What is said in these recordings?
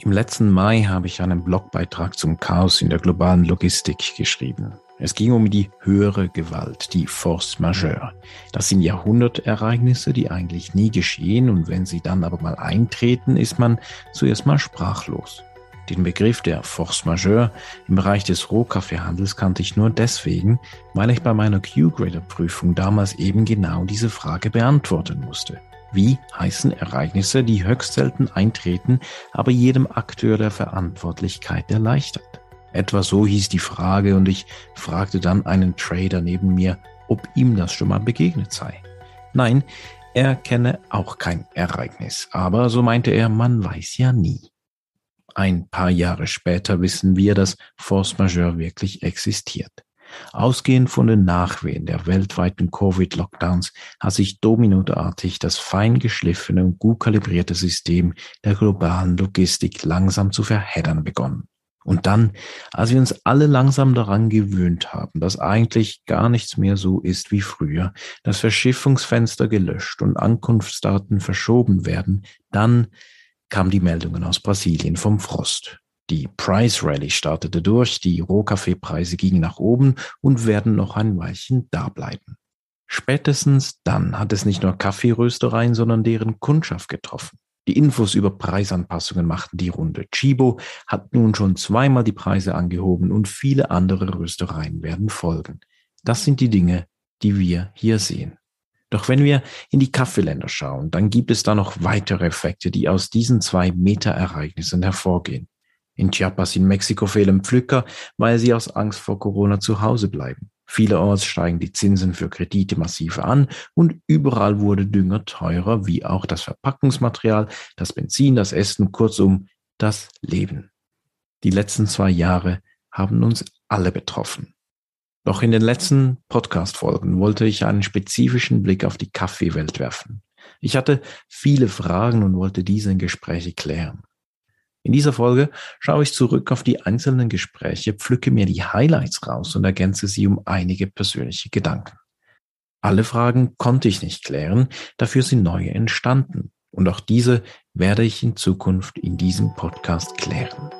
Im letzten Mai habe ich einen Blogbeitrag zum Chaos in der globalen Logistik geschrieben. Es ging um die höhere Gewalt, die Force majeure. Das sind Jahrhundertereignisse, die eigentlich nie geschehen und wenn sie dann aber mal eintreten, ist man zuerst mal sprachlos. Den Begriff der Force majeure im Bereich des Rohkaffeehandels kannte ich nur deswegen, weil ich bei meiner Q-Grader-Prüfung damals eben genau diese Frage beantworten musste. Wie heißen Ereignisse, die höchst selten eintreten, aber jedem Akteur der Verantwortlichkeit erleichtert? Etwa so hieß die Frage und ich fragte dann einen Trader neben mir, ob ihm das schon mal begegnet sei. Nein, er kenne auch kein Ereignis, aber so meinte er, man weiß ja nie. Ein paar Jahre später wissen wir, dass Force Majeure wirklich existiert. Ausgehend von den Nachwehen der weltweiten Covid-Lockdowns hat sich dominoartig das fein geschliffene und gut kalibrierte System der globalen Logistik langsam zu verheddern begonnen. Und dann, als wir uns alle langsam daran gewöhnt haben, dass eigentlich gar nichts mehr so ist wie früher, dass Verschiffungsfenster gelöscht und Ankunftsdaten verschoben werden, dann kamen die Meldungen aus Brasilien vom Frost. Die Price Rally startete durch, die Rohkaffeepreise gingen nach oben und werden noch ein Weilchen da bleiben. Spätestens dann hat es nicht nur Kaffeeröstereien, sondern deren Kundschaft getroffen. Die Infos über Preisanpassungen machten die Runde. Chibo hat nun schon zweimal die Preise angehoben und viele andere Röstereien werden folgen. Das sind die Dinge, die wir hier sehen. Doch wenn wir in die Kaffeeländer schauen, dann gibt es da noch weitere Effekte, die aus diesen zwei Meta-Ereignissen hervorgehen. In Chiapas in Mexiko fehlen Pflücker, weil sie aus Angst vor Corona zu Hause bleiben. Vielerorts steigen die Zinsen für Kredite massiv an und überall wurde Dünger teurer, wie auch das Verpackungsmaterial, das Benzin, das Essen, kurzum das Leben. Die letzten zwei Jahre haben uns alle betroffen. Doch in den letzten Podcast-Folgen wollte ich einen spezifischen Blick auf die Kaffeewelt werfen. Ich hatte viele Fragen und wollte diese in Gespräche klären. In dieser Folge schaue ich zurück auf die einzelnen Gespräche, pflücke mir die Highlights raus und ergänze sie um einige persönliche Gedanken. Alle Fragen konnte ich nicht klären, dafür sind neue entstanden. Und auch diese werde ich in Zukunft in diesem Podcast klären.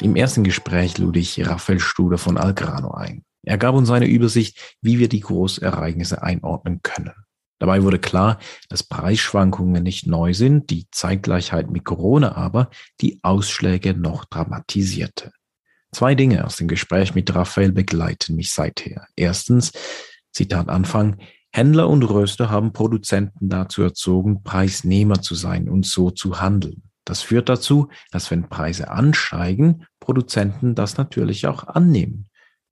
Im ersten Gespräch lud ich Raphael Studer von Algrano ein. Er gab uns eine Übersicht, wie wir die Großereignisse einordnen können. Dabei wurde klar, dass Preisschwankungen nicht neu sind, die Zeitgleichheit mit Corona aber die Ausschläge noch dramatisierte. Zwei Dinge aus dem Gespräch mit Raphael begleiten mich seither. Erstens, Zitat Anfang, Händler und Röster haben Produzenten dazu erzogen, Preisnehmer zu sein und so zu handeln. Das führt dazu, dass wenn Preise ansteigen, Produzenten das natürlich auch annehmen.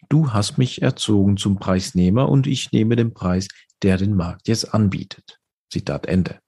Du hast mich erzogen zum Preisnehmer und ich nehme den Preis, der den Markt jetzt anbietet. Zitat Ende.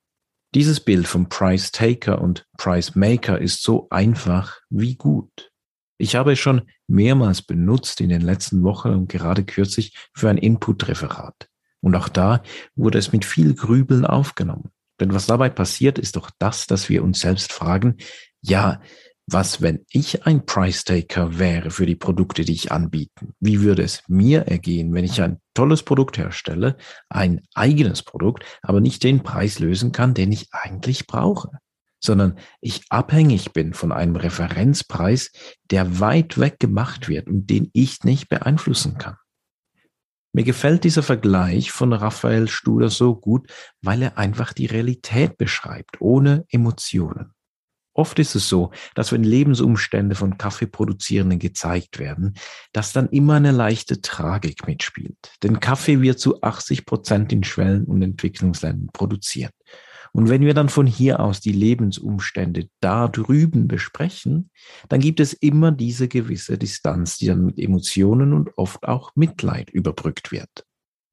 Dieses Bild vom Price Taker und Price Maker ist so einfach wie gut. Ich habe es schon mehrmals benutzt in den letzten Wochen und gerade kürzlich für ein Input-Referat. Und auch da wurde es mit viel Grübeln aufgenommen. Denn was dabei passiert, ist doch das, dass wir uns selbst fragen, ja, was, wenn ich ein Price Taker wäre für die Produkte, die ich anbiete? Wie würde es mir ergehen, wenn ich ein tolles Produkt herstelle, ein eigenes Produkt, aber nicht den Preis lösen kann, den ich eigentlich brauche? sondern ich abhängig bin von einem Referenzpreis, der weit weg gemacht wird und den ich nicht beeinflussen kann. Mir gefällt dieser Vergleich von Raphael Studer so gut, weil er einfach die Realität beschreibt, ohne Emotionen. Oft ist es so, dass wenn Lebensumstände von Kaffeeproduzierenden gezeigt werden, dass dann immer eine leichte Tragik mitspielt. Denn Kaffee wird zu 80 Prozent in Schwellen- und Entwicklungsländern produziert. Und wenn wir dann von hier aus die Lebensumstände da drüben besprechen, dann gibt es immer diese gewisse Distanz, die dann mit Emotionen und oft auch Mitleid überbrückt wird.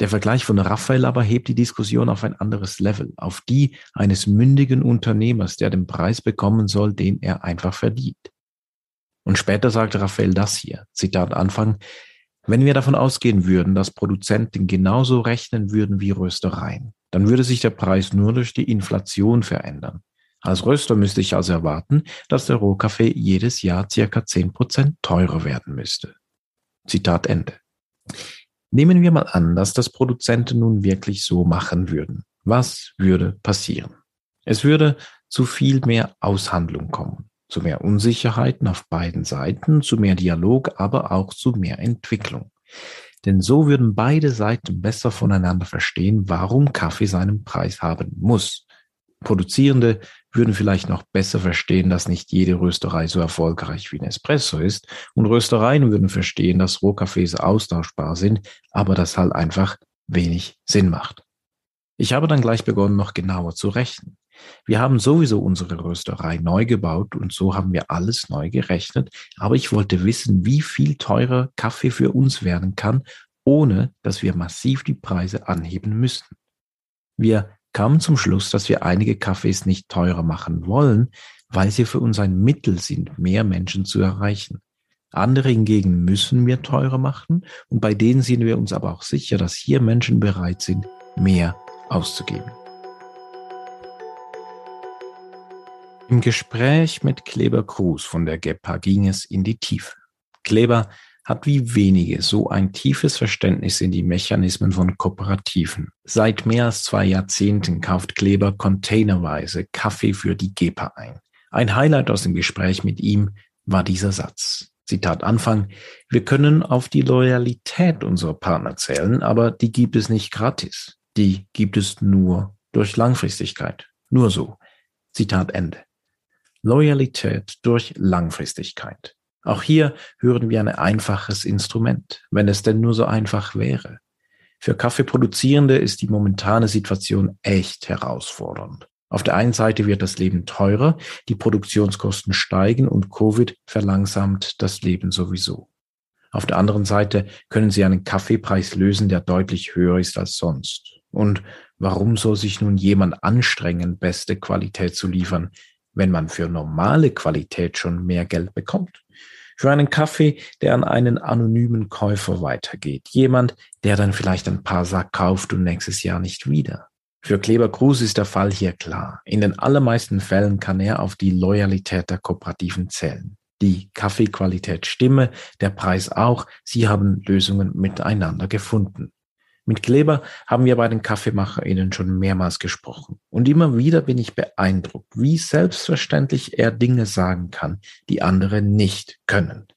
Der Vergleich von Raphael aber hebt die Diskussion auf ein anderes Level, auf die eines mündigen Unternehmers, der den Preis bekommen soll, den er einfach verdient. Und später sagt Raphael das hier, Zitat Anfang, wenn wir davon ausgehen würden, dass Produzenten genauso rechnen würden wie Röstereien, dann würde sich der Preis nur durch die Inflation verändern. Als Röster müsste ich also erwarten, dass der Rohkaffee jedes Jahr circa zehn Prozent teurer werden müsste. Zitat Ende. Nehmen wir mal an, dass das Produzenten nun wirklich so machen würden. Was würde passieren? Es würde zu viel mehr Aushandlung kommen, zu mehr Unsicherheiten auf beiden Seiten, zu mehr Dialog, aber auch zu mehr Entwicklung. Denn so würden beide Seiten besser voneinander verstehen, warum Kaffee seinen Preis haben muss. Produzierende würden vielleicht noch besser verstehen, dass nicht jede Rösterei so erfolgreich wie ein Espresso ist. Und Röstereien würden verstehen, dass Rohkaffees austauschbar sind, aber das halt einfach wenig Sinn macht. Ich habe dann gleich begonnen, noch genauer zu rechnen. Wir haben sowieso unsere Rösterei neu gebaut und so haben wir alles neu gerechnet, aber ich wollte wissen, wie viel teurer Kaffee für uns werden kann, ohne dass wir massiv die Preise anheben müssten. Wir kamen zum Schluss, dass wir einige Kaffees nicht teurer machen wollen, weil sie für uns ein Mittel sind, mehr Menschen zu erreichen. Andere hingegen müssen wir teurer machen und bei denen sind wir uns aber auch sicher, dass hier Menschen bereit sind, mehr auszugeben. Im Gespräch mit Kleber Cruz von der GEPA ging es in die Tiefe. Kleber hat wie wenige so ein tiefes Verständnis in die Mechanismen von Kooperativen. Seit mehr als zwei Jahrzehnten kauft Kleber containerweise Kaffee für die GEPA ein. Ein Highlight aus dem Gespräch mit ihm war dieser Satz. Zitat Anfang, wir können auf die Loyalität unserer Partner zählen, aber die gibt es nicht gratis. Die gibt es nur durch Langfristigkeit. Nur so. Zitat Ende. Loyalität durch Langfristigkeit. Auch hier hören wir ein einfaches Instrument, wenn es denn nur so einfach wäre. Für Kaffeeproduzierende ist die momentane Situation echt herausfordernd. Auf der einen Seite wird das Leben teurer, die Produktionskosten steigen und Covid verlangsamt das Leben sowieso. Auf der anderen Seite können Sie einen Kaffeepreis lösen, der deutlich höher ist als sonst. Und warum soll sich nun jemand anstrengen, beste Qualität zu liefern, wenn man für normale Qualität schon mehr Geld bekommt. Für einen Kaffee, der an einen anonymen Käufer weitergeht. Jemand, der dann vielleicht ein paar Sack kauft und nächstes Jahr nicht wieder. Für Kleber Cruz ist der Fall hier klar. In den allermeisten Fällen kann er auf die Loyalität der Kooperativen zählen. Die Kaffeequalität stimme, der Preis auch. Sie haben Lösungen miteinander gefunden. Mit Kleber haben wir bei den KaffeemacherInnen schon mehrmals gesprochen. Und immer wieder bin ich beeindruckt, wie selbstverständlich er Dinge sagen kann, die andere nicht können.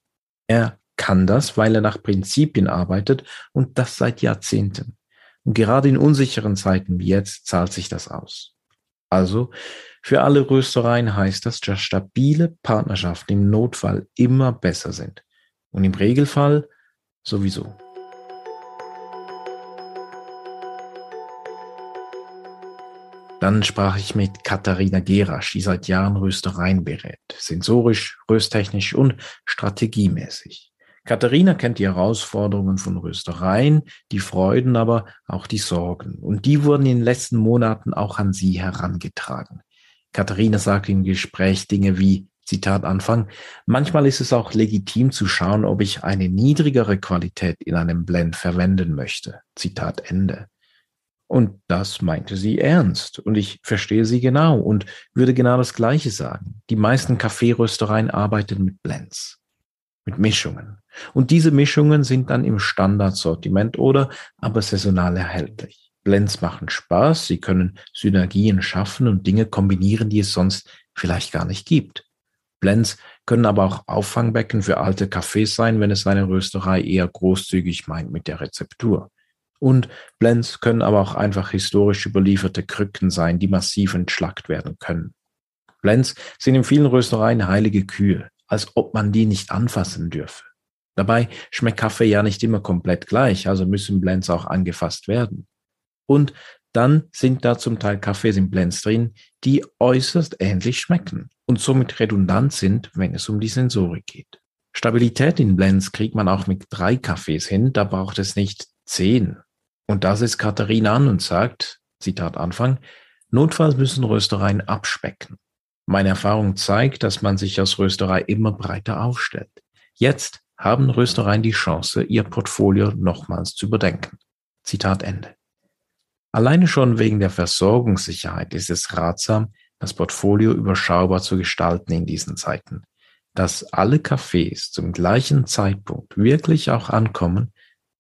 Er kann das, weil er nach Prinzipien arbeitet und das seit Jahrzehnten. Und gerade in unsicheren Zeiten wie jetzt zahlt sich das aus. Also, für alle Röstereien heißt das, dass stabile Partnerschaften im Notfall immer besser sind. Und im Regelfall sowieso. Dann sprach ich mit Katharina Gerasch, die seit Jahren Röstereien berät, sensorisch, rösttechnisch und strategiemäßig. Katharina kennt die Herausforderungen von Röstereien, die Freuden, aber auch die Sorgen. Und die wurden in den letzten Monaten auch an sie herangetragen. Katharina sagte im Gespräch Dinge wie, Zitat Anfang, manchmal ist es auch legitim zu schauen, ob ich eine niedrigere Qualität in einem Blend verwenden möchte. Zitat Ende. Und das meinte sie ernst. Und ich verstehe sie genau und würde genau das Gleiche sagen. Die meisten Kaffeeröstereien arbeiten mit Blends, mit Mischungen. Und diese Mischungen sind dann im Standardsortiment oder aber saisonal erhältlich. Blends machen Spaß, sie können Synergien schaffen und Dinge kombinieren, die es sonst vielleicht gar nicht gibt. Blends können aber auch Auffangbecken für alte Kaffees sein, wenn es eine Rösterei eher großzügig meint mit der Rezeptur. Und Blends können aber auch einfach historisch überlieferte Krücken sein, die massiv entschlackt werden können. Blends sind in vielen Röstereien heilige Kühe, als ob man die nicht anfassen dürfe. Dabei schmeckt Kaffee ja nicht immer komplett gleich, also müssen Blends auch angefasst werden. Und dann sind da zum Teil Kaffees in Blends drin, die äußerst ähnlich schmecken und somit redundant sind, wenn es um die Sensorik geht. Stabilität in Blends kriegt man auch mit drei Kaffees hin, da braucht es nicht zehn und das ist Katharina an und sagt, Zitat Anfang, notfalls müssen Röstereien abspecken. Meine Erfahrung zeigt, dass man sich als Rösterei immer breiter aufstellt. Jetzt haben Röstereien die Chance, ihr Portfolio nochmals zu überdenken. Zitat Ende. Alleine schon wegen der Versorgungssicherheit ist es ratsam, das Portfolio überschaubar zu gestalten in diesen Zeiten. Dass alle Cafés zum gleichen Zeitpunkt wirklich auch ankommen,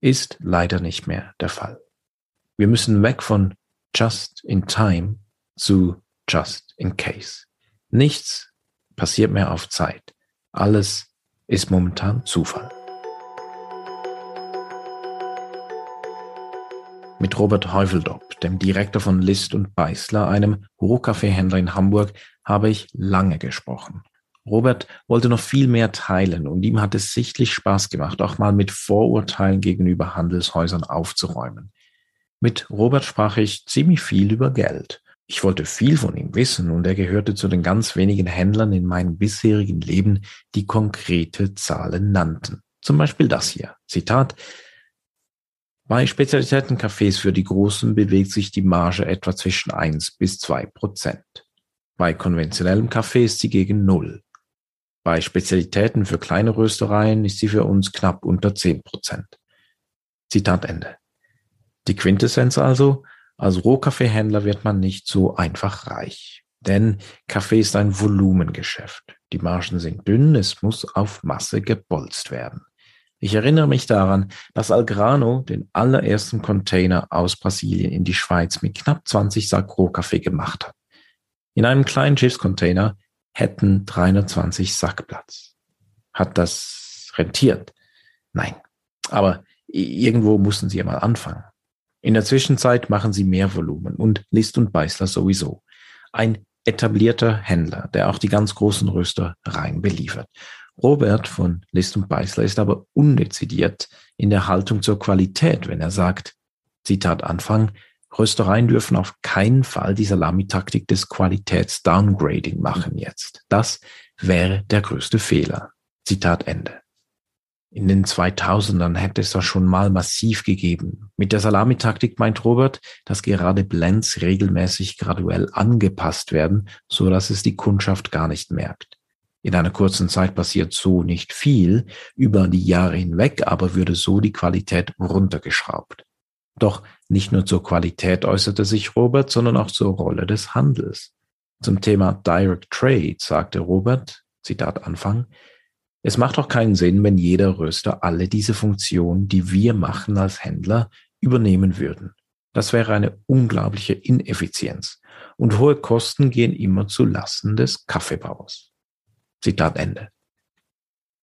ist leider nicht mehr der Fall. Wir müssen weg von just in time zu just in case. Nichts passiert mehr auf Zeit. Alles ist momentan Zufall. Mit Robert Heuveldop, dem Direktor von List und Beißler, einem Rohkaffeehändler in Hamburg, habe ich lange gesprochen. Robert wollte noch viel mehr teilen und ihm hat es sichtlich Spaß gemacht, auch mal mit Vorurteilen gegenüber Handelshäusern aufzuräumen. Mit Robert sprach ich ziemlich viel über Geld. Ich wollte viel von ihm wissen und er gehörte zu den ganz wenigen Händlern in meinem bisherigen Leben, die konkrete Zahlen nannten. Zum Beispiel das hier. Zitat. Bei Spezialitätencafés für die Großen bewegt sich die Marge etwa zwischen 1 bis 2 Prozent. Bei konventionellem Kaffee ist sie gegen Null. Bei Spezialitäten für kleine Röstereien ist sie für uns knapp unter 10 Prozent. Zitat Ende. Die Quintessenz also, als Rohkaffeehändler wird man nicht so einfach reich. Denn Kaffee ist ein Volumengeschäft. Die Margen sind dünn, es muss auf Masse gebolzt werden. Ich erinnere mich daran, dass Algrano den allerersten Container aus Brasilien in die Schweiz mit knapp 20 Sack Rohkaffee gemacht hat. In einem kleinen Schiffscontainer hätten 320 Sack Platz. Hat das rentiert? Nein. Aber irgendwo mussten sie ja mal anfangen. In der Zwischenzeit machen sie mehr Volumen und List und Beißler sowieso. Ein etablierter Händler, der auch die ganz großen Röster rein beliefert. Robert von List und Beißler ist aber undezidiert in der Haltung zur Qualität, wenn er sagt, Zitat Anfang, Röstereien dürfen auf keinen Fall die Salamitaktik des Qualitätsdowngrading machen jetzt. Das wäre der größte Fehler. Zitat Ende. In den 2000ern hätte es das schon mal massiv gegeben. Mit der Salamitaktik meint Robert, dass gerade Blends regelmäßig graduell angepasst werden, so dass es die Kundschaft gar nicht merkt. In einer kurzen Zeit passiert so nicht viel, über die Jahre hinweg aber würde so die Qualität runtergeschraubt. Doch nicht nur zur Qualität äußerte sich Robert, sondern auch zur Rolle des Handels. Zum Thema Direct Trade sagte Robert, Zitat Anfang, es macht doch keinen Sinn, wenn jeder Röster alle diese Funktionen, die wir machen als Händler, übernehmen würden. Das wäre eine unglaubliche Ineffizienz und hohe Kosten gehen immer zu Lasten des Kaffeebauers. Zitat Ende.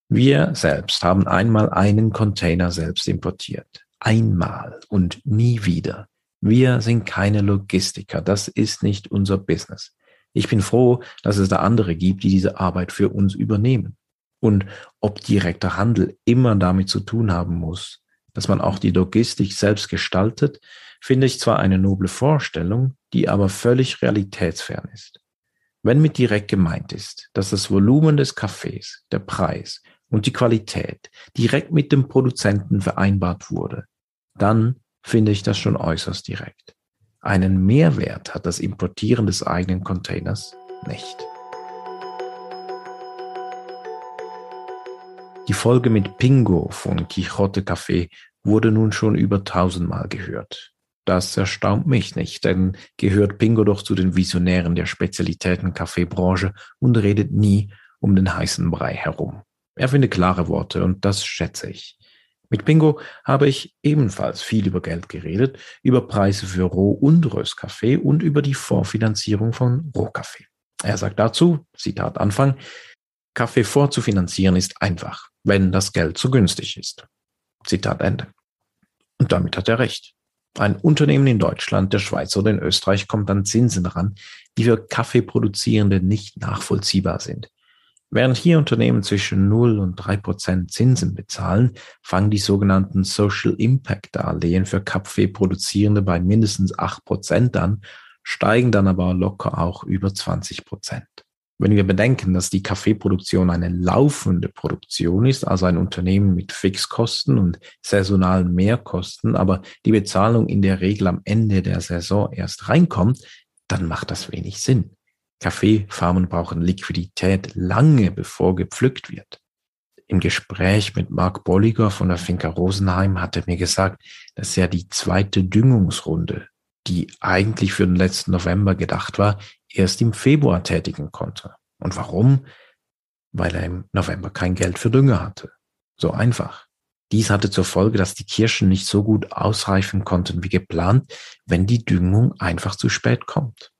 Wir selbst haben einmal einen Container selbst importiert einmal und nie wieder. Wir sind keine Logistiker. Das ist nicht unser Business. Ich bin froh, dass es da andere gibt, die diese Arbeit für uns übernehmen. Und ob direkter Handel immer damit zu tun haben muss, dass man auch die Logistik selbst gestaltet, finde ich zwar eine noble Vorstellung, die aber völlig realitätsfern ist. Wenn mit direkt gemeint ist, dass das Volumen des Kaffees, der Preis und die Qualität direkt mit dem Produzenten vereinbart wurde, dann finde ich das schon äußerst direkt. Einen Mehrwert hat das Importieren des eigenen Containers nicht. Die Folge mit Pingo von Quixote Café wurde nun schon über tausendmal gehört. Das erstaunt mich nicht, denn gehört Pingo doch zu den Visionären der Spezialitäten-Kaffeebranche und redet nie um den heißen Brei herum. Er findet klare Worte und das schätze ich. Mit Bingo habe ich ebenfalls viel über Geld geredet, über Preise für Roh- und Röstkaffee und über die Vorfinanzierung von Rohkaffee. Er sagt dazu, Zitat Anfang, Kaffee vorzufinanzieren ist einfach, wenn das Geld zu günstig ist. Zitat Ende. Und damit hat er recht. Ein Unternehmen in Deutschland, der Schweiz oder in Österreich kommt an Zinsen ran, die für Kaffeeproduzierende nicht nachvollziehbar sind. Während hier Unternehmen zwischen 0 und 3 Prozent Zinsen bezahlen, fangen die sogenannten Social Impact Darlehen für Kaffeeproduzierende bei mindestens 8 Prozent an, steigen dann aber locker auch über 20 Prozent. Wenn wir bedenken, dass die Kaffeeproduktion eine laufende Produktion ist, also ein Unternehmen mit Fixkosten und saisonalen Mehrkosten, aber die Bezahlung in der Regel am Ende der Saison erst reinkommt, dann macht das wenig Sinn. Kaffeefarmen brauchen Liquidität lange bevor gepflückt wird. Im Gespräch mit Mark Bolliger von der Finca Rosenheim hat er mir gesagt, dass er die zweite Düngungsrunde, die eigentlich für den letzten November gedacht war, erst im Februar tätigen konnte. Und warum? Weil er im November kein Geld für Dünger hatte. So einfach. Dies hatte zur Folge, dass die Kirschen nicht so gut ausreifen konnten wie geplant, wenn die Düngung einfach zu spät kommt.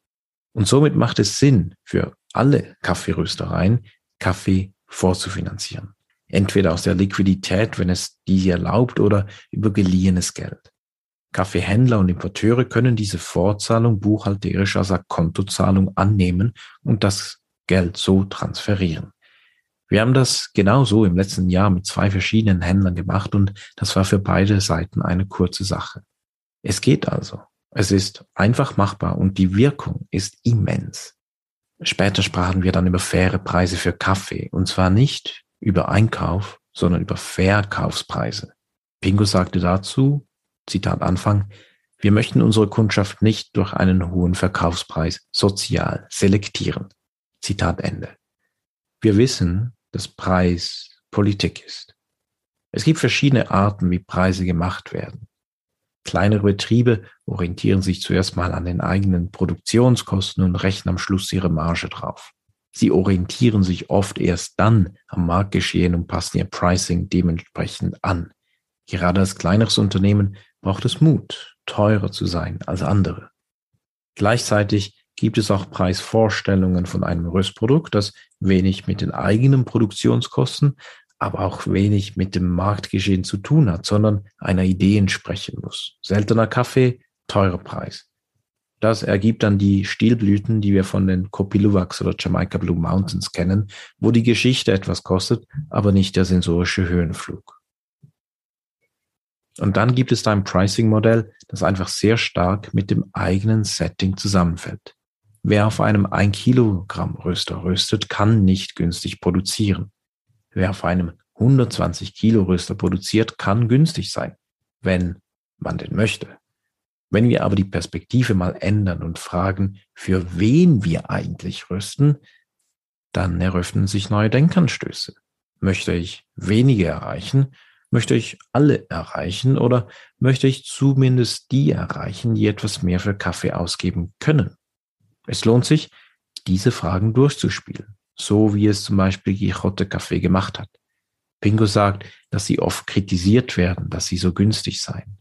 Und somit macht es Sinn für alle Kaffeeröstereien, Kaffee vorzufinanzieren. Entweder aus der Liquidität, wenn es diese erlaubt, oder über geliehenes Geld. Kaffeehändler und Importeure können diese Vorzahlung buchhalterisch als Kontozahlung annehmen und das Geld so transferieren. Wir haben das genauso im letzten Jahr mit zwei verschiedenen Händlern gemacht und das war für beide Seiten eine kurze Sache. Es geht also. Es ist einfach machbar und die Wirkung ist immens. Später sprachen wir dann über faire Preise für Kaffee und zwar nicht über Einkauf, sondern über Verkaufspreise. Pingo sagte dazu, Zitat Anfang, wir möchten unsere Kundschaft nicht durch einen hohen Verkaufspreis sozial selektieren. Zitat Ende. Wir wissen, dass Preis Politik ist. Es gibt verschiedene Arten, wie Preise gemacht werden. Kleinere Betriebe orientieren sich zuerst mal an den eigenen Produktionskosten und rechnen am Schluss ihre Marge drauf. Sie orientieren sich oft erst dann am Marktgeschehen und passen ihr Pricing dementsprechend an. Gerade als kleineres Unternehmen braucht es Mut, teurer zu sein als andere. Gleichzeitig gibt es auch Preisvorstellungen von einem Röstprodukt, das wenig mit den eigenen Produktionskosten, aber auch wenig mit dem Marktgeschehen zu tun hat, sondern einer Idee entsprechen muss. Seltener Kaffee, teurer Preis. Das ergibt dann die Stilblüten, die wir von den Copiluwaks oder Jamaica Blue Mountains kennen, wo die Geschichte etwas kostet, aber nicht der sensorische Höhenflug. Und dann gibt es da ein Pricing-Modell, das einfach sehr stark mit dem eigenen Setting zusammenfällt. Wer auf einem 1 Kilogramm Röster röstet, kann nicht günstig produzieren. Wer auf einem 120 Kilo Röster produziert, kann günstig sein, wenn man den möchte. Wenn wir aber die Perspektive mal ändern und fragen, für wen wir eigentlich rösten, dann eröffnen sich neue Denkanstöße. Möchte ich weniger erreichen? Möchte ich alle erreichen? Oder möchte ich zumindest die erreichen, die etwas mehr für Kaffee ausgeben können? Es lohnt sich, diese Fragen durchzuspielen so wie es zum Beispiel Quixote Café gemacht hat. Pingo sagt, dass sie oft kritisiert werden, dass sie so günstig seien.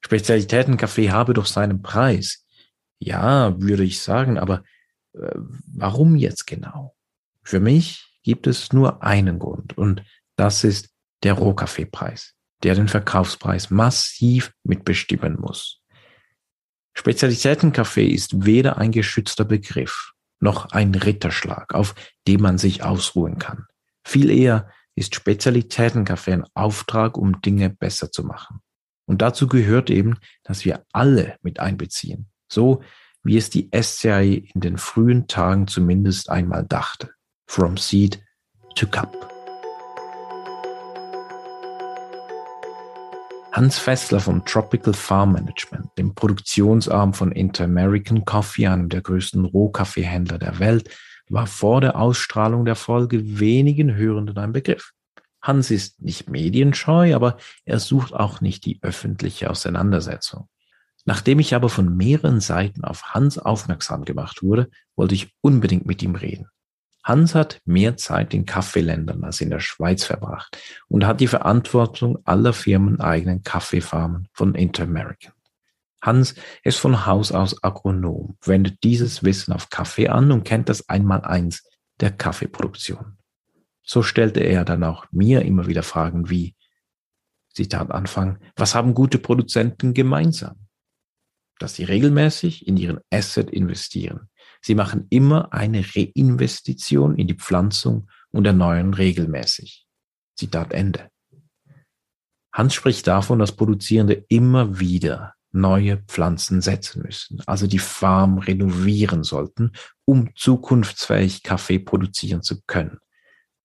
Spezialitätenkaffee habe doch seinen Preis. Ja, würde ich sagen, aber äh, warum jetzt genau? Für mich gibt es nur einen Grund und das ist der Rohkaffeepreis, der den Verkaufspreis massiv mitbestimmen muss. Spezialitätenkaffee ist weder ein geschützter Begriff noch ein Ritterschlag, auf dem man sich ausruhen kann. Viel eher ist Spezialitätenkaffee ein Auftrag, um Dinge besser zu machen. Und dazu gehört eben, dass wir alle mit einbeziehen, so wie es die SCI in den frühen Tagen zumindest einmal dachte. From Seed to Cup. Hans Fessler vom Tropical Farm Management, dem Produktionsarm von Inter-American Coffee, einem der größten Rohkaffeehändler der Welt, war vor der Ausstrahlung der Folge wenigen Hörenden ein Begriff. Hans ist nicht medienscheu, aber er sucht auch nicht die öffentliche Auseinandersetzung. Nachdem ich aber von mehreren Seiten auf Hans aufmerksam gemacht wurde, wollte ich unbedingt mit ihm reden. Hans hat mehr Zeit in Kaffeeländern als in der Schweiz verbracht und hat die Verantwortung aller firmeneigenen Kaffeefarmen von Interamerican. Hans ist von Haus aus Agronom, wendet dieses Wissen auf Kaffee an und kennt das Einmaleins der Kaffeeproduktion. So stellte er dann auch mir immer wieder Fragen wie, Zitat Anfang, was haben gute Produzenten gemeinsam? Dass sie regelmäßig in ihren Asset investieren, Sie machen immer eine Reinvestition in die Pflanzung und erneuern regelmäßig. Zitat Ende. Hans spricht davon, dass Produzierende immer wieder neue Pflanzen setzen müssen, also die Farm renovieren sollten, um zukunftsfähig Kaffee produzieren zu können.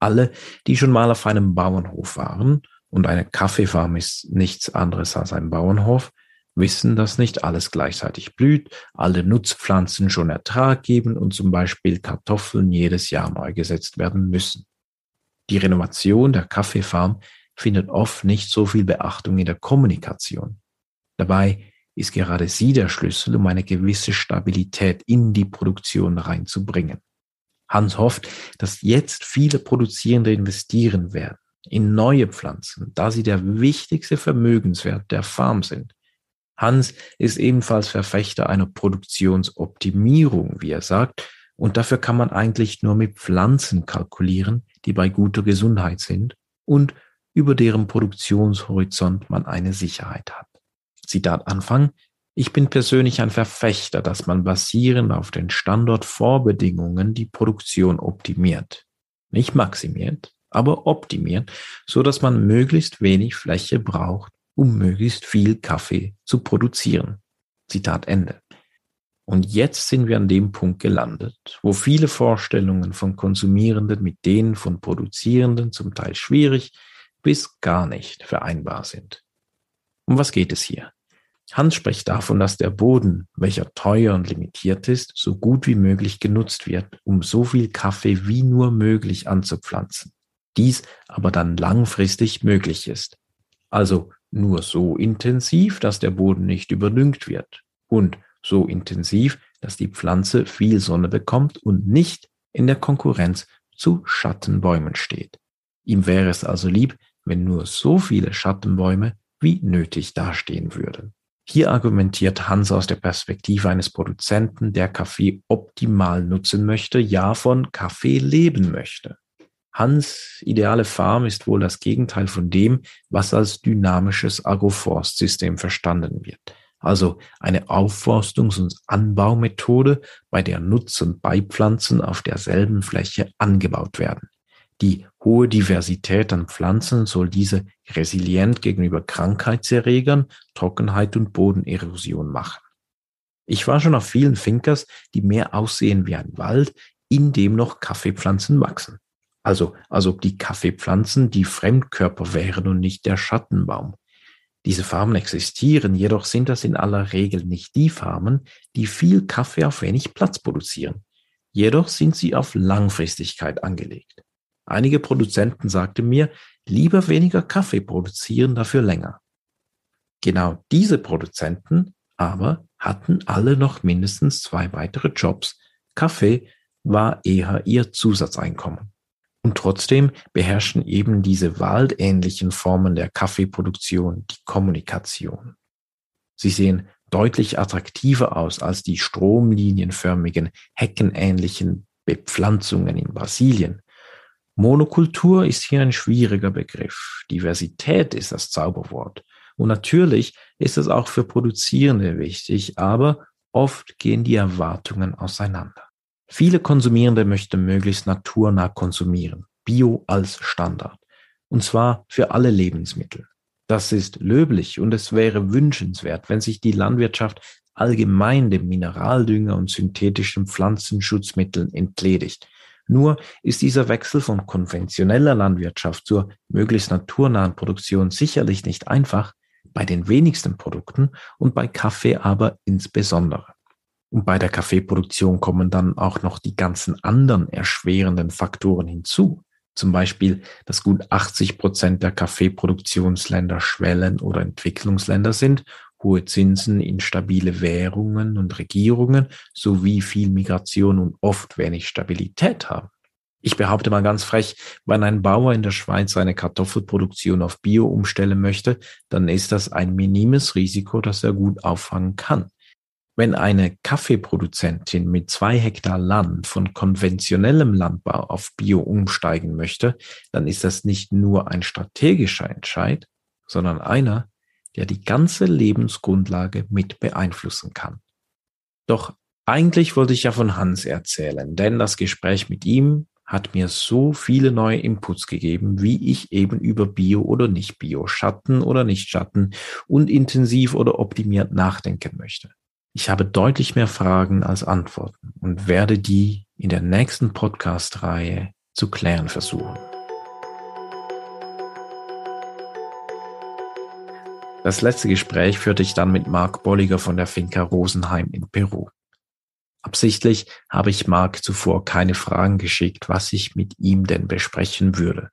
Alle, die schon mal auf einem Bauernhof waren, und eine Kaffeefarm ist nichts anderes als ein Bauernhof, wissen, dass nicht alles gleichzeitig blüht, alle Nutzpflanzen schon Ertrag geben und zum Beispiel Kartoffeln jedes Jahr neu gesetzt werden müssen. Die Renovation der Kaffeefarm findet oft nicht so viel Beachtung in der Kommunikation. Dabei ist gerade sie der Schlüssel, um eine gewisse Stabilität in die Produktion reinzubringen. Hans hofft, dass jetzt viele Produzierende investieren werden in neue Pflanzen, da sie der wichtigste Vermögenswert der Farm sind. Hans ist ebenfalls Verfechter einer Produktionsoptimierung, wie er sagt, und dafür kann man eigentlich nur mit Pflanzen kalkulieren, die bei guter Gesundheit sind und über deren Produktionshorizont man eine Sicherheit hat. Zitat Anfang. Ich bin persönlich ein Verfechter, dass man basierend auf den Standortvorbedingungen die Produktion optimiert. Nicht maximiert, aber optimiert, so dass man möglichst wenig Fläche braucht, um möglichst viel Kaffee zu produzieren. Zitat Ende. Und jetzt sind wir an dem Punkt gelandet, wo viele Vorstellungen von Konsumierenden mit denen von Produzierenden zum Teil schwierig bis gar nicht vereinbar sind. Um was geht es hier? Hans spricht davon, dass der Boden, welcher teuer und limitiert ist, so gut wie möglich genutzt wird, um so viel Kaffee wie nur möglich anzupflanzen. Dies aber dann langfristig möglich ist. Also nur so intensiv, dass der Boden nicht überdüngt wird und so intensiv, dass die Pflanze viel Sonne bekommt und nicht in der Konkurrenz zu Schattenbäumen steht. Ihm wäre es also lieb, wenn nur so viele Schattenbäume wie nötig dastehen würden. Hier argumentiert Hans aus der Perspektive eines Produzenten, der Kaffee optimal nutzen möchte, ja von Kaffee leben möchte. Hans ideale Farm ist wohl das Gegenteil von dem, was als dynamisches Agroforstsystem verstanden wird. Also eine Aufforstungs- und Anbaumethode, bei der Nutz- und Beipflanzen auf derselben Fläche angebaut werden. Die hohe Diversität an Pflanzen soll diese resilient gegenüber Krankheitserregern, Trockenheit und Bodenerosion machen. Ich war schon auf vielen Finkers, die mehr aussehen wie ein Wald, in dem noch Kaffeepflanzen wachsen. Also, als ob die Kaffeepflanzen die Fremdkörper wären und nicht der Schattenbaum. Diese Farmen existieren, jedoch sind das in aller Regel nicht die Farmen, die viel Kaffee auf wenig Platz produzieren. Jedoch sind sie auf Langfristigkeit angelegt. Einige Produzenten sagten mir, lieber weniger Kaffee produzieren, dafür länger. Genau diese Produzenten aber hatten alle noch mindestens zwei weitere Jobs. Kaffee war eher ihr Zusatzeinkommen. Und trotzdem beherrschen eben diese waldähnlichen Formen der Kaffeeproduktion die Kommunikation. Sie sehen deutlich attraktiver aus als die stromlinienförmigen, heckenähnlichen Bepflanzungen in Brasilien. Monokultur ist hier ein schwieriger Begriff. Diversität ist das Zauberwort. Und natürlich ist es auch für Produzierende wichtig, aber oft gehen die Erwartungen auseinander. Viele Konsumierende möchten möglichst naturnah konsumieren, Bio als Standard. Und zwar für alle Lebensmittel. Das ist löblich und es wäre wünschenswert, wenn sich die Landwirtschaft allgemein dem Mineraldünger und synthetischen Pflanzenschutzmitteln entledigt nur ist dieser Wechsel von konventioneller Landwirtschaft zur möglichst naturnahen Produktion sicherlich nicht einfach, bei den wenigsten Produkten und bei Kaffee aber insbesondere. Und bei der Kaffeeproduktion kommen dann auch noch die ganzen anderen erschwerenden Faktoren hinzu. Zum Beispiel, dass gut 80 Prozent der Kaffeeproduktionsländer Schwellen- oder Entwicklungsländer sind hohe Zinsen, instabile Währungen und Regierungen sowie viel Migration und oft wenig Stabilität haben. Ich behaupte mal ganz frech, wenn ein Bauer in der Schweiz seine Kartoffelproduktion auf Bio umstellen möchte, dann ist das ein minimes Risiko, das er gut auffangen kann. Wenn eine Kaffeeproduzentin mit zwei Hektar Land von konventionellem Landbau auf Bio umsteigen möchte, dann ist das nicht nur ein strategischer Entscheid, sondern einer, der die ganze Lebensgrundlage mit beeinflussen kann. Doch eigentlich wollte ich ja von Hans erzählen, denn das Gespräch mit ihm hat mir so viele neue Inputs gegeben, wie ich eben über Bio oder nicht Bio, Schatten oder nicht Schatten und intensiv oder optimiert nachdenken möchte. Ich habe deutlich mehr Fragen als Antworten und werde die in der nächsten Podcast-Reihe zu klären versuchen. Das letzte Gespräch führte ich dann mit Mark Bolliger von der Finca Rosenheim in Peru. Absichtlich habe ich Mark zuvor keine Fragen geschickt, was ich mit ihm denn besprechen würde.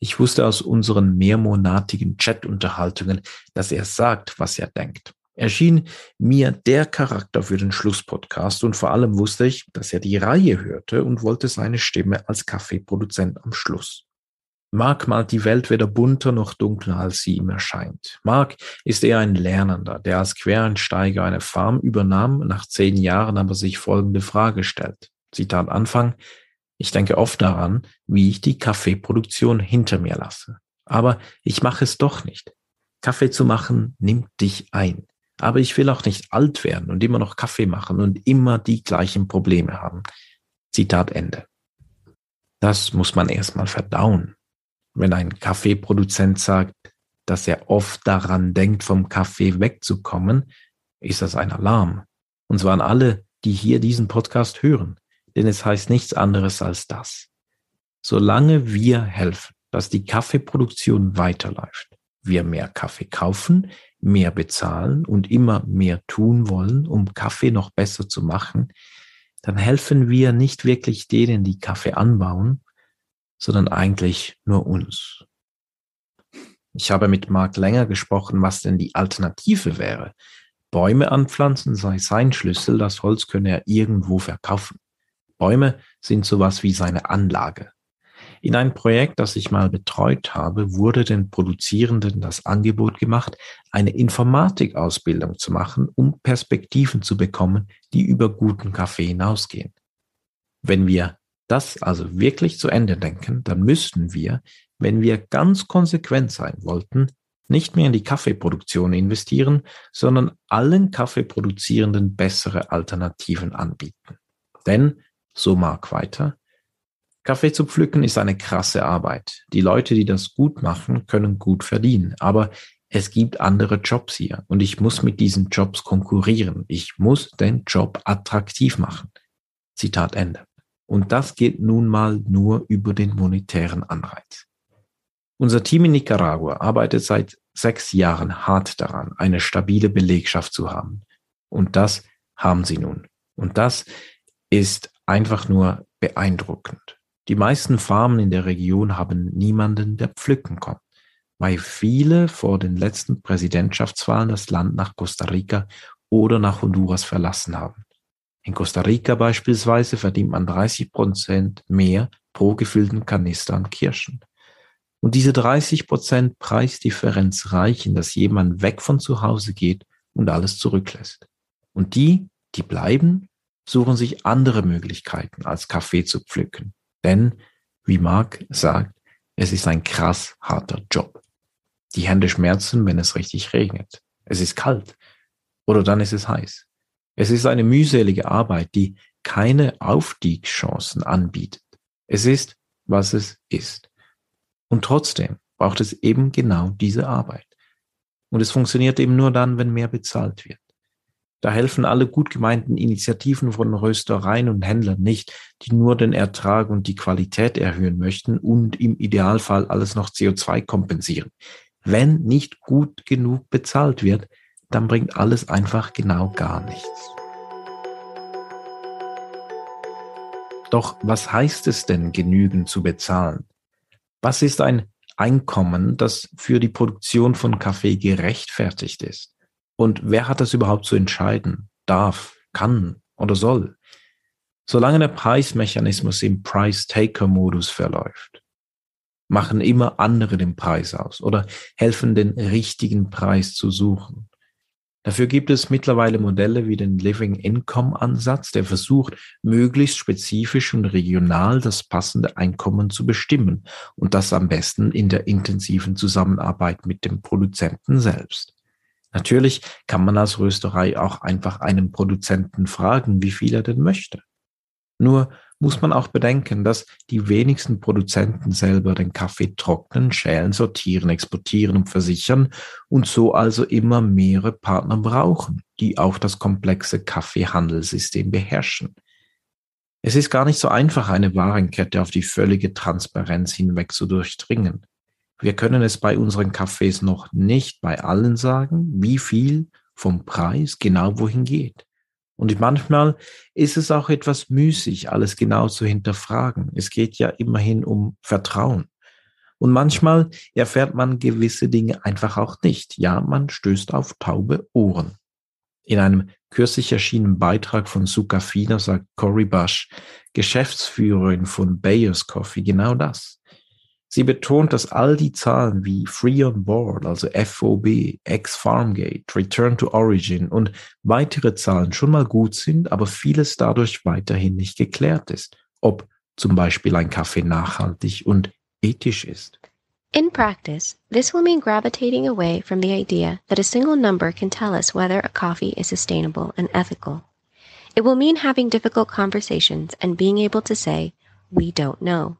Ich wusste aus unseren mehrmonatigen Chat-Unterhaltungen, dass er sagt, was er denkt. Er schien mir der Charakter für den Schlusspodcast und vor allem wusste ich, dass er die Reihe hörte und wollte seine Stimme als Kaffeeproduzent am Schluss. Mark malt die Welt weder bunter noch dunkler, als sie ihm erscheint. Mark ist eher ein Lernender, der als Quereinsteiger eine Farm übernahm, nach zehn Jahren aber sich folgende Frage stellt. Zitat Anfang. Ich denke oft daran, wie ich die Kaffeeproduktion hinter mir lasse. Aber ich mache es doch nicht. Kaffee zu machen nimmt dich ein. Aber ich will auch nicht alt werden und immer noch Kaffee machen und immer die gleichen Probleme haben. Zitat Ende. Das muss man erstmal verdauen. Wenn ein Kaffeeproduzent sagt, dass er oft daran denkt, vom Kaffee wegzukommen, ist das ein Alarm. Und zwar an alle, die hier diesen Podcast hören. Denn es heißt nichts anderes als das. Solange wir helfen, dass die Kaffeeproduktion weiterläuft, wir mehr Kaffee kaufen, mehr bezahlen und immer mehr tun wollen, um Kaffee noch besser zu machen, dann helfen wir nicht wirklich denen, die Kaffee anbauen, sondern eigentlich nur uns. Ich habe mit Mark länger gesprochen, was denn die Alternative wäre. Bäume anpflanzen sei sein Schlüssel, das Holz könne er irgendwo verkaufen. Bäume sind sowas wie seine Anlage. In einem Projekt, das ich mal betreut habe, wurde den Produzierenden das Angebot gemacht, eine Informatikausbildung zu machen, um Perspektiven zu bekommen, die über guten Kaffee hinausgehen. Wenn wir das also wirklich zu Ende denken, dann müssten wir, wenn wir ganz konsequent sein wollten, nicht mehr in die Kaffeeproduktion investieren, sondern allen Kaffeeproduzierenden bessere Alternativen anbieten. Denn, so mag weiter, Kaffee zu pflücken ist eine krasse Arbeit. Die Leute, die das gut machen, können gut verdienen. Aber es gibt andere Jobs hier und ich muss mit diesen Jobs konkurrieren. Ich muss den Job attraktiv machen. Zitat Ende. Und das geht nun mal nur über den monetären Anreiz. Unser Team in Nicaragua arbeitet seit sechs Jahren hart daran, eine stabile Belegschaft zu haben. Und das haben sie nun. Und das ist einfach nur beeindruckend. Die meisten Farmen in der Region haben niemanden, der pflücken kommt, weil viele vor den letzten Präsidentschaftswahlen das Land nach Costa Rica oder nach Honduras verlassen haben. In Costa Rica beispielsweise verdient man 30 Prozent mehr pro gefüllten Kanister an Kirschen. Und diese 30 Prozent Preisdifferenz reichen, dass jemand weg von zu Hause geht und alles zurücklässt. Und die, die bleiben, suchen sich andere Möglichkeiten als Kaffee zu pflücken. Denn, wie Marc sagt, es ist ein krass harter Job. Die Hände schmerzen, wenn es richtig regnet. Es ist kalt. Oder dann ist es heiß. Es ist eine mühselige Arbeit, die keine Aufstiegschancen anbietet. Es ist, was es ist. Und trotzdem braucht es eben genau diese Arbeit. Und es funktioniert eben nur dann, wenn mehr bezahlt wird. Da helfen alle gut gemeinten Initiativen von Röstereien und Händlern nicht, die nur den Ertrag und die Qualität erhöhen möchten und im Idealfall alles noch CO2 kompensieren. Wenn nicht gut genug bezahlt wird, dann bringt alles einfach genau gar nichts. Doch was heißt es denn, genügend zu bezahlen? Was ist ein Einkommen, das für die Produktion von Kaffee gerechtfertigt ist? Und wer hat das überhaupt zu entscheiden? Darf, kann oder soll? Solange der Preismechanismus im Price-Taker-Modus verläuft, machen immer andere den Preis aus oder helfen den richtigen Preis zu suchen. Dafür gibt es mittlerweile Modelle wie den Living Income Ansatz, der versucht, möglichst spezifisch und regional das passende Einkommen zu bestimmen und das am besten in der intensiven Zusammenarbeit mit dem Produzenten selbst. Natürlich kann man als Rösterei auch einfach einen Produzenten fragen, wie viel er denn möchte. Nur muss man auch bedenken, dass die wenigsten Produzenten selber den Kaffee trocknen, schälen, sortieren, exportieren und versichern und so also immer mehrere Partner brauchen, die auch das komplexe Kaffeehandelssystem beherrschen. Es ist gar nicht so einfach, eine Warenkette auf die völlige Transparenz hinweg zu durchdringen. Wir können es bei unseren Kaffees noch nicht bei allen sagen, wie viel vom Preis genau wohin geht. Und manchmal ist es auch etwas müßig, alles genau zu hinterfragen. Es geht ja immerhin um Vertrauen. Und manchmal erfährt man gewisse Dinge einfach auch nicht. Ja, man stößt auf taube Ohren. In einem kürzlich erschienenen Beitrag von Sukafina sagt Cory Bush, Geschäftsführerin von Bayers Coffee, genau das. Sie betont, dass all die Zahlen wie Free on Board, also FOB, Ex-Farmgate, Return to Origin und weitere Zahlen schon mal gut sind, aber vieles dadurch weiterhin nicht geklärt ist, ob zum Beispiel ein Kaffee nachhaltig und ethisch ist. In practice, this will mean gravitating away from the idea that a single number can tell us whether a coffee is sustainable and ethical. It will mean having difficult conversations and being able to say, we don't know.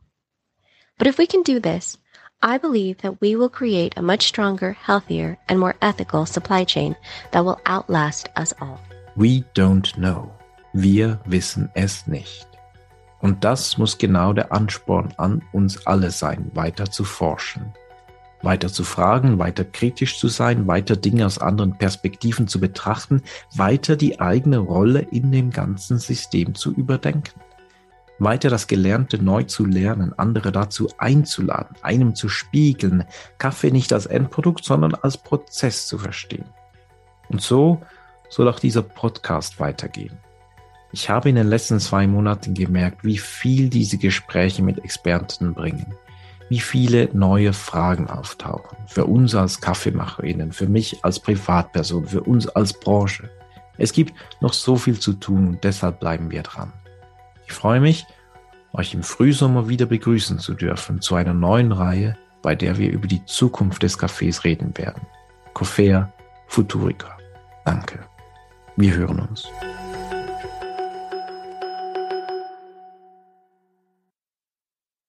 But if we can do this, I believe that we will create a much stronger, healthier, and more ethical supply chain that will outlast us all. We don't know. Wir wissen es nicht. Und das muss genau der Ansporn an uns alle sein, weiter zu forschen, weiter zu fragen, weiter kritisch zu sein, weiter Dinge aus anderen Perspektiven zu betrachten, weiter die eigene Rolle in dem ganzen System zu überdenken weiter das Gelernte neu zu lernen, andere dazu einzuladen, einem zu spiegeln, Kaffee nicht als Endprodukt, sondern als Prozess zu verstehen. Und so soll auch dieser Podcast weitergehen. Ich habe in den letzten zwei Monaten gemerkt, wie viel diese Gespräche mit Experten bringen, wie viele neue Fragen auftauchen, für uns als Kaffeemacherinnen, für mich als Privatperson, für uns als Branche. Es gibt noch so viel zu tun und deshalb bleiben wir dran. Ich freue mich, euch im Frühsommer wieder begrüßen zu dürfen zu einer neuen Reihe, bei der wir über die Zukunft des Cafés reden werden. Coffea Futurica. Danke. Wir hören uns.